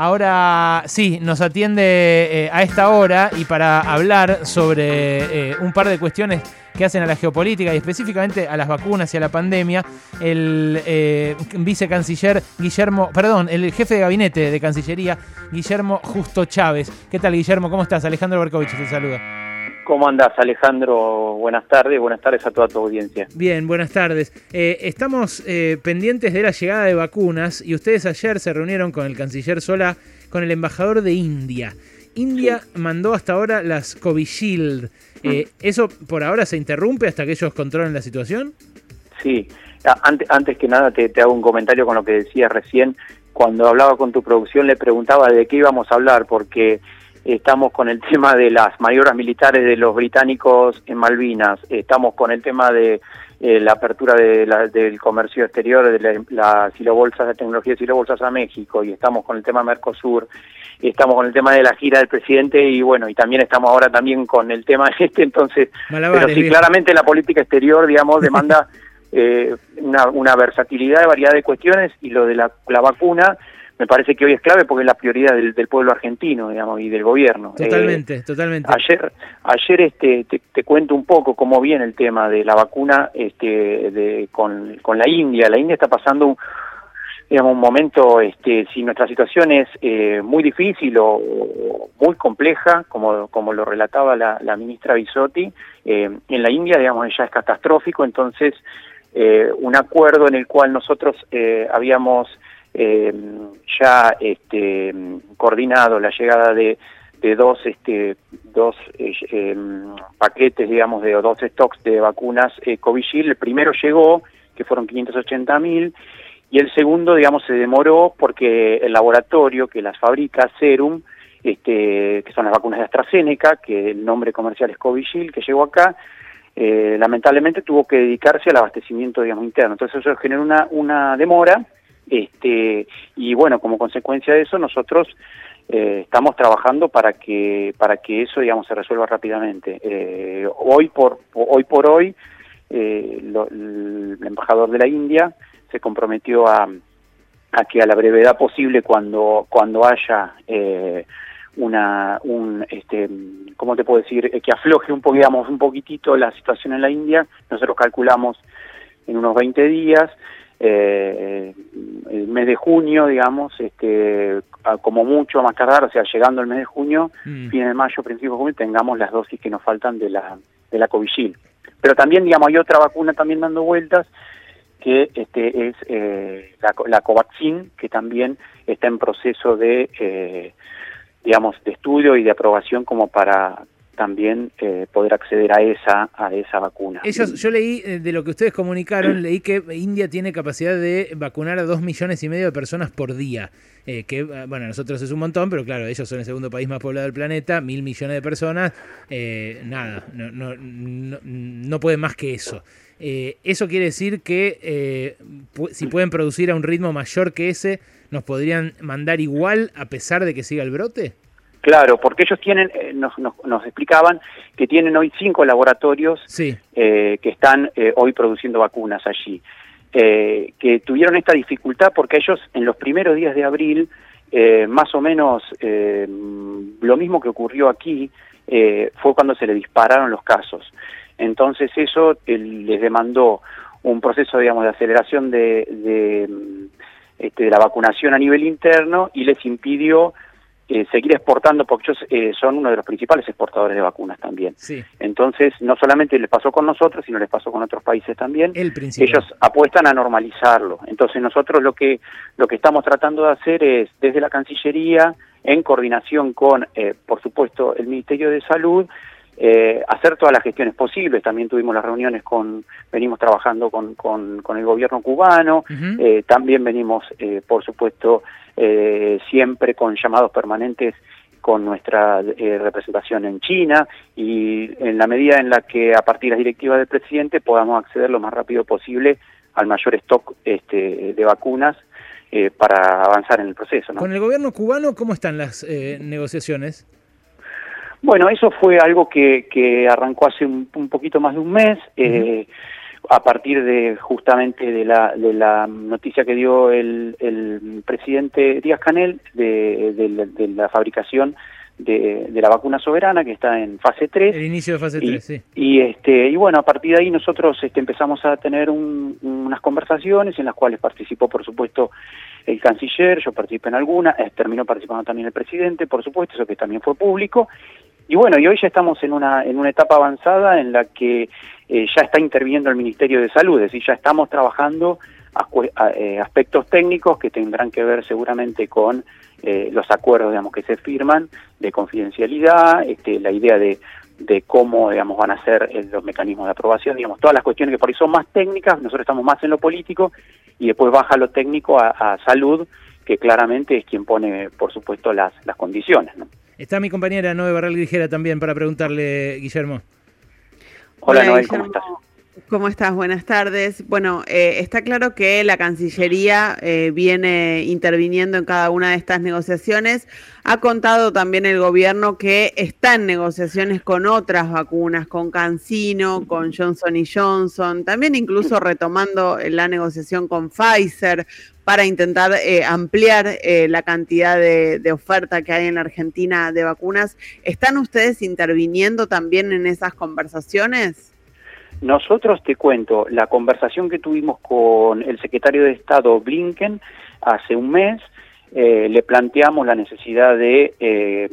Ahora sí, nos atiende eh, a esta hora y para hablar sobre eh, un par de cuestiones que hacen a la geopolítica y específicamente a las vacunas y a la pandemia, el eh, vicecanciller Guillermo, perdón, el jefe de gabinete de Cancillería, Guillermo Justo Chávez. ¿Qué tal, Guillermo? ¿Cómo estás? Alejandro Berkovich te saluda. ¿Cómo andás, Alejandro? Buenas tardes, buenas tardes a toda tu audiencia. Bien, buenas tardes. Eh, estamos eh, pendientes de la llegada de vacunas y ustedes ayer se reunieron con el canciller Sola, con el embajador de India. India mandó hasta ahora las Covishield. Eh, mm. ¿Eso por ahora se interrumpe hasta que ellos controlen la situación? Sí, antes, antes que nada te, te hago un comentario con lo que decías recién. Cuando hablaba con tu producción le preguntaba de qué íbamos a hablar, porque estamos con el tema de las maniobras militares de los británicos en Malvinas, estamos con el tema de eh, la apertura de del comercio exterior de la, la silobolsas de tecnología de silobolsas a México. Y estamos con el tema Mercosur, estamos con el tema de la gira del presidente y bueno, y también estamos ahora también con el tema este, entonces, pero sí, claramente la política exterior, digamos, demanda eh, una, una versatilidad de variedad de cuestiones y lo de la, la vacuna me parece que hoy es clave porque es la prioridad del, del pueblo argentino, digamos, y del gobierno. Totalmente, eh, totalmente. Ayer, ayer este, te, te, cuento un poco cómo viene el tema de la vacuna este, de, con, con la India. La India está pasando un, digamos, un momento, este, si nuestra situación es eh, muy difícil o, o, muy compleja, como, como lo relataba la, la ministra Bisotti, eh, en la India, digamos, ya es catastrófico, entonces, eh, un acuerdo en el cual nosotros eh, habíamos eh, ya este, coordinado la llegada de, dos este dos eh, eh, paquetes digamos de dos stocks de vacunas eh, Covishield el primero llegó que fueron 580 mil y el segundo digamos se demoró porque el laboratorio que las fabrica Serum este que son las vacunas de AstraZeneca que el nombre comercial es Covishield que llegó acá eh, lamentablemente tuvo que dedicarse al abastecimiento digamos interno. Entonces eso generó una una demora este, y bueno, como consecuencia de eso, nosotros eh, estamos trabajando para que, para que eso, digamos, se resuelva rápidamente. Eh, hoy, por, hoy por hoy, eh, lo, el embajador de la India se comprometió a, a que a la brevedad posible, cuando, cuando haya una, un, este, ¿cómo te puedo decir? que afloje un, digamos, un poquitito la situación en la India, nosotros calculamos en unos 20 días, eh, el mes de junio, digamos, este, como mucho más tardar, o sea, llegando el mes de junio, mm. fin de mayo, principio de junio, tengamos las dosis que nos faltan de la, de la Covishield. Pero también, digamos, hay otra vacuna también dando vueltas, que este es eh, la, la Covaxin, que también está en proceso de, eh, digamos, de estudio y de aprobación como para también eh, poder acceder a esa a esa vacuna. Ellos, yo leí eh, de lo que ustedes comunicaron, leí que India tiene capacidad de vacunar a dos millones y medio de personas por día. Eh, que, ah, bueno, nosotros es un montón, pero claro, ellos son el segundo país más poblado del planeta, mil millones de personas, eh, nada, no, no, no, no pueden más que eso. Eh, eso quiere decir que si pueden producir a un ritmo mayor que ese, ¿nos podrían mandar igual a pesar de que siga el brote? Claro, porque ellos tienen, eh, nos, nos, nos, explicaban que tienen hoy cinco laboratorios sí. eh, que están eh, hoy produciendo vacunas allí, que tuvieron esta dificultad porque ellos en los primeros días de abril, más o menos lo mismo que ocurrió aquí, fue cuando se le dispararon los casos. Entonces eso les demandó un proceso, digamos, de aceleración de, de, este, de la vacunación a nivel interno y les impidió eh, seguir exportando, porque ellos eh, son uno de los principales exportadores de vacunas también. Sí. Entonces, no solamente les pasó con nosotros, sino les pasó con otros países también. El. Ellos apuestan a normalizarlo. Entonces, nosotros lo que lo que estamos tratando de hacer es, desde la Cancillería, en coordinación con, eh, por supuesto, el Ministerio de Salud, eh, hacer todas las gestiones posibles. También tuvimos las reuniones con, venimos trabajando con, con, con el gobierno cubano, uh -huh. eh, también venimos, eh, por supuesto, eh, siempre con llamados permanentes con nuestra representación en China y en la medida en la que a partir de las directivas del presidente podamos acceder lo más rápido posible al mayor stock este, de vacunas eh, para avanzar en el proceso. ¿no? ¿Con el gobierno cubano cómo están las eh, negociaciones? Bueno, eso fue algo que, que arrancó hace un, un, poquito más de un mes. Uh -huh. a partir de justamente de la, de la noticia que dio el, el presidente Díaz Canel de, de la fabricación de, la vacuna soberana que está en fase 3. El inicio de fase 3, sí. Y, este, y bueno, a partir de ahí nosotros este, empezamos a tener unas conversaciones en las cuales participó, por supuesto, el canciller, yo participé en alguna, eh, terminó participando también el presidente, por supuesto, eso que también fue público. Y bueno, y hoy ya estamos en una, en una etapa avanzada en la que eh, ya está interviniendo el Ministerio de Salud, es decir, ya estamos trabajando eh, aspectos técnicos que tendrán que ver seguramente con eh, los acuerdos digamos que se firman de confidencialidad, este, la idea de, de cómo digamos van a ser los mecanismos de aprobación, digamos todas las cuestiones que por ahí son más técnicas, nosotros estamos más en lo político y después baja lo técnico a, salud, que claramente es quien pone por supuesto las, las condiciones. Está mi compañera Noé Barral Grijera también para preguntarle, Guillermo. Hola, Noel, ¿cómo estás? ¿Cómo estás? Buenas tardes. Bueno, eh, está claro que la Cancillería eh, viene interviniendo en cada una de estas negociaciones. Ha contado también el gobierno que está en negociaciones con otras vacunas, con CanSino, con Johnson Johnson, también incluso retomando la negociación con Pfizer para intentar eh, ampliar la cantidad de, de oferta que hay en la Argentina de vacunas. ¿Están ustedes interviniendo también en esas conversaciones? Nosotros te cuento la conversación que tuvimos con el secretario de Estado Blinken hace un mes, eh, le planteamos la necesidad de, eh,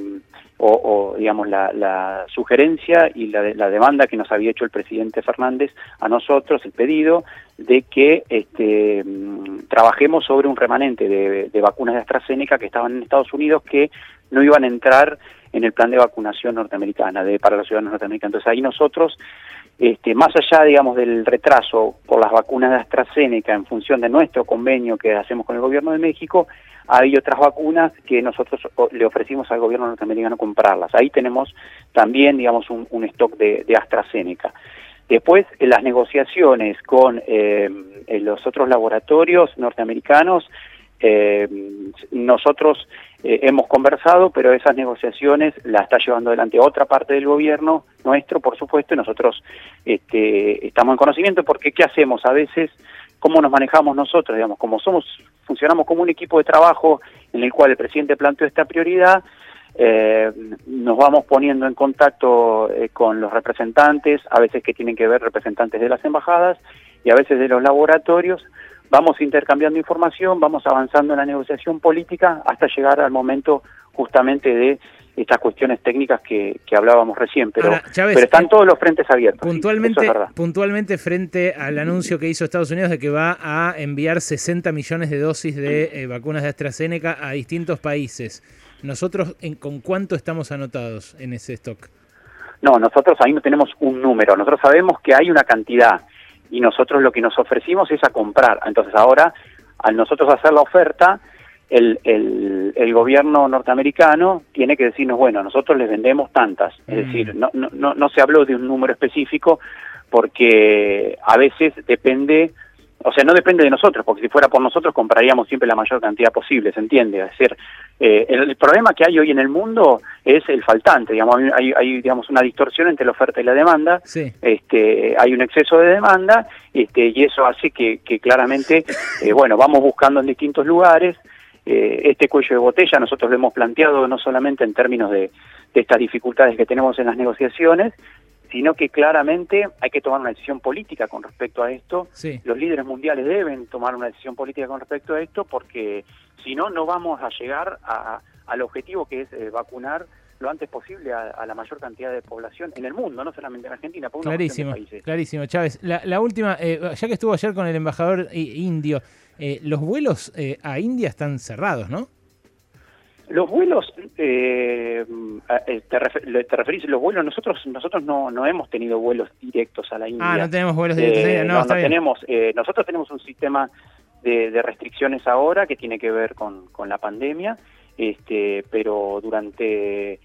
o, digamos, la, sugerencia y la, la, demanda que nos había hecho el presidente Fernández a nosotros, el pedido de que este, mm, trabajemos sobre un remanente de, de vacunas de AstraZeneca que estaban en Estados Unidos que no iban a entrar en el plan de vacunación norteamericana de, para los ciudadanos norteamericanos. Entonces ahí nosotros este, más allá, digamos, del retraso por las vacunas de AstraZeneca en función de nuestro convenio que hacemos con el gobierno de México, hay otras vacunas que nosotros le ofrecimos al gobierno norteamericano comprarlas. Ahí tenemos también, digamos, un, stock de, AstraZeneca. Después, en las negociaciones con eh, los otros laboratorios norteamericanos, eh, nosotros eh, hemos conversado, pero esas negociaciones las está llevando adelante otra parte del gobierno nuestro, por supuesto, y nosotros este, estamos en conocimiento porque ¿qué hacemos? A veces, ¿cómo nos manejamos nosotros? Digamos, como somos, funcionamos como un equipo de trabajo en el cual el presidente planteó esta prioridad, eh, nos vamos poniendo en contacto eh, con los representantes, a veces que tienen que ver representantes de las embajadas y a veces de los laboratorios, vamos intercambiando información, vamos avanzando en la negociación política hasta llegar al momento justamente de estas cuestiones técnicas que, hablábamos recién, pero, pero están eh, todos los frentes abiertos. Puntualmente, puntualmente frente al anuncio que hizo Estados Unidos de que va a enviar 60 millones de dosis de eh, vacunas de AstraZeneca a distintos países, ¿nosotros en, con cuánto estamos anotados en ese stock? No, nosotros ahí no tenemos un número, nosotros sabemos que hay una cantidad y nosotros lo que nos ofrecimos es a comprar. Entonces ahora, al nosotros hacer la oferta, el, el, el gobierno norteamericano tiene que decirnos, bueno, nosotros les vendemos tantas. Es mm. decir, no, no, no se habló de un número específico porque a veces depende o sea, no depende de nosotros, porque si fuera por nosotros compraríamos siempre la mayor cantidad posible, ¿se entiende? Es decir, eh, el, problema que hay hoy en el mundo es el faltante, digamos, hay, hay, digamos una distorsión entre la oferta y la demanda, este, hay un exceso de demanda, este, y eso hace que, que claramente, eh, bueno, vamos buscando en distintos lugares, eh, este cuello de botella nosotros lo hemos planteado no solamente en términos de, de estas dificultades que tenemos en las negociaciones, sino que claramente hay que tomar una decisión política con respecto a esto. Los líderes mundiales deben tomar una decisión política con respecto a esto porque si no, no vamos a llegar al objetivo que es eh, vacunar lo antes posible a, la mayor cantidad de población en el mundo, no solamente en Argentina, por clarísimo, Clarísimo, Chávez. La, última, eh, ya que estuvo ayer con el embajador indio, eh, los vuelos a India están cerrados, ¿no? Los vuelos, eh, eh te, referís a los vuelos, nosotros nosotros no, no hemos tenido vuelos directos a la India. Ah, no tenemos vuelos directos a la India, no, no, tenemos, eh, nosotros tenemos un sistema de, restricciones ahora que tiene que ver con, con la pandemia, este, pero durante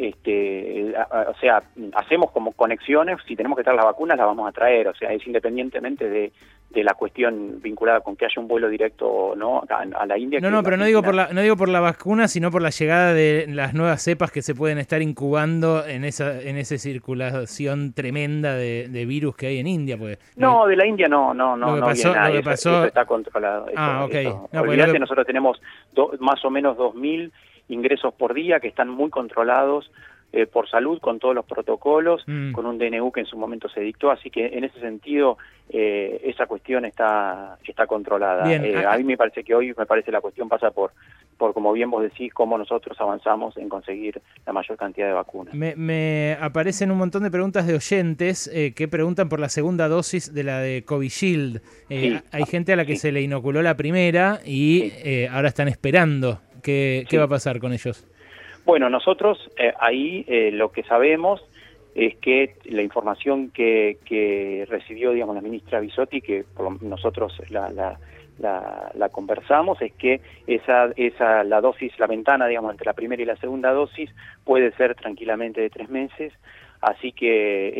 este, o sea, hacemos como conexiones, si tenemos que traer las vacunas las vamos a traer, o sea, es independientemente de, de la cuestión vinculada con que haya un vuelo directo no a, la India. No, no, pero no digo por la no digo por la vacuna, sino por la llegada de las nuevas cepas que se pueden estar incubando en esa en esa circulación tremenda de, virus que hay en India, pues. No, de la India no, no, no, no lo pasó... está controlado. ah, ok. No, Olvídate, nosotros tenemos más o menos 2.000 ingresos por día que están muy controlados eh, por salud con todos los protocolos, mm. con un DNU que en su momento se dictó, así que en ese sentido eh, esa cuestión está está controlada. Eh, a mí me parece que hoy me parece la cuestión pasa por por como bien vos decís cómo nosotros avanzamos en conseguir la mayor cantidad de vacunas. Me, aparecen un montón de preguntas de oyentes que preguntan por la segunda dosis de la de Covishield. hay gente a la que se le inoculó la primera y ahora están esperando. ¿Qué, ¿Qué va a pasar con ellos? Bueno, nosotros eh, ahí eh, lo que sabemos es que la información que, que recibió, digamos, la ministra Bisotti, que nosotros la, la, la, conversamos, es que esa, esa, la dosis, la ventana, digamos, entre la primera y la segunda dosis puede ser tranquilamente de tres meses, así que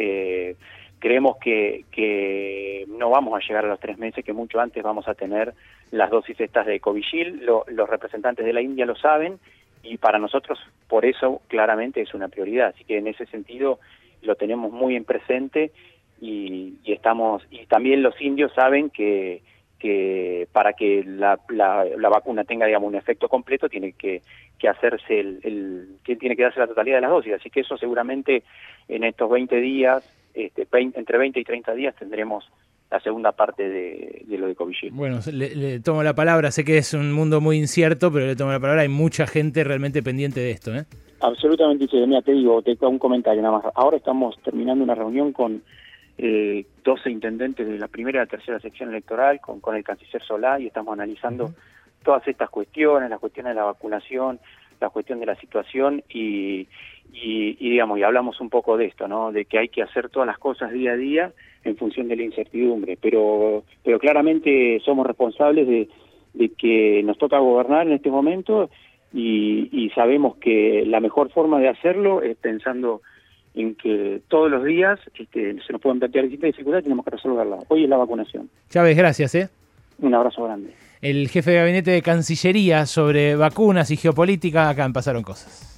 eh, creemos que, que no vamos a llegar a los tres meses, que mucho antes vamos a tener las dosis estas de Covishield, los representantes de la India lo saben, y para nosotros por eso claramente es una prioridad. Así que en ese sentido lo tenemos muy en presente y, estamos y también los indios saben que que para que la, la, vacuna tenga digamos un efecto completo tiene que, que hacerse el, el, tiene que darse la totalidad de las dosis así que eso seguramente en estos 20 días este, entre 20 y 30 días tendremos la segunda parte de, lo de Covishield. Bueno, le, tomo la palabra, sé que es un mundo muy incierto, pero le tomo la palabra, hay mucha gente realmente pendiente de esto. ¿eh? Absolutamente, mira, te digo, te un comentario nada más. Ahora estamos terminando una reunión con eh, 12 intendentes de la primera y la tercera sección electoral, con, con el canciller Solá, y estamos analizando todas estas cuestiones, las cuestiones de la vacunación, la cuestión de la situación y, y, digamos, y hablamos un poco de esto, ¿no? De que hay que hacer todas las cosas día a día en función de la incertidumbre, pero, pero claramente somos responsables de, de que nos toca gobernar en este momento y, y sabemos que la mejor forma de hacerlo es pensando en que todos los días este, se nos pueden plantear distintas dificultades y tenemos que resolverla. Hoy es la vacunación. Chávez, gracias. ¿eh? Un abrazo grande. El jefe de gabinete de Cancillería sobre vacunas y geopolítica, acá Pasaron Cosas.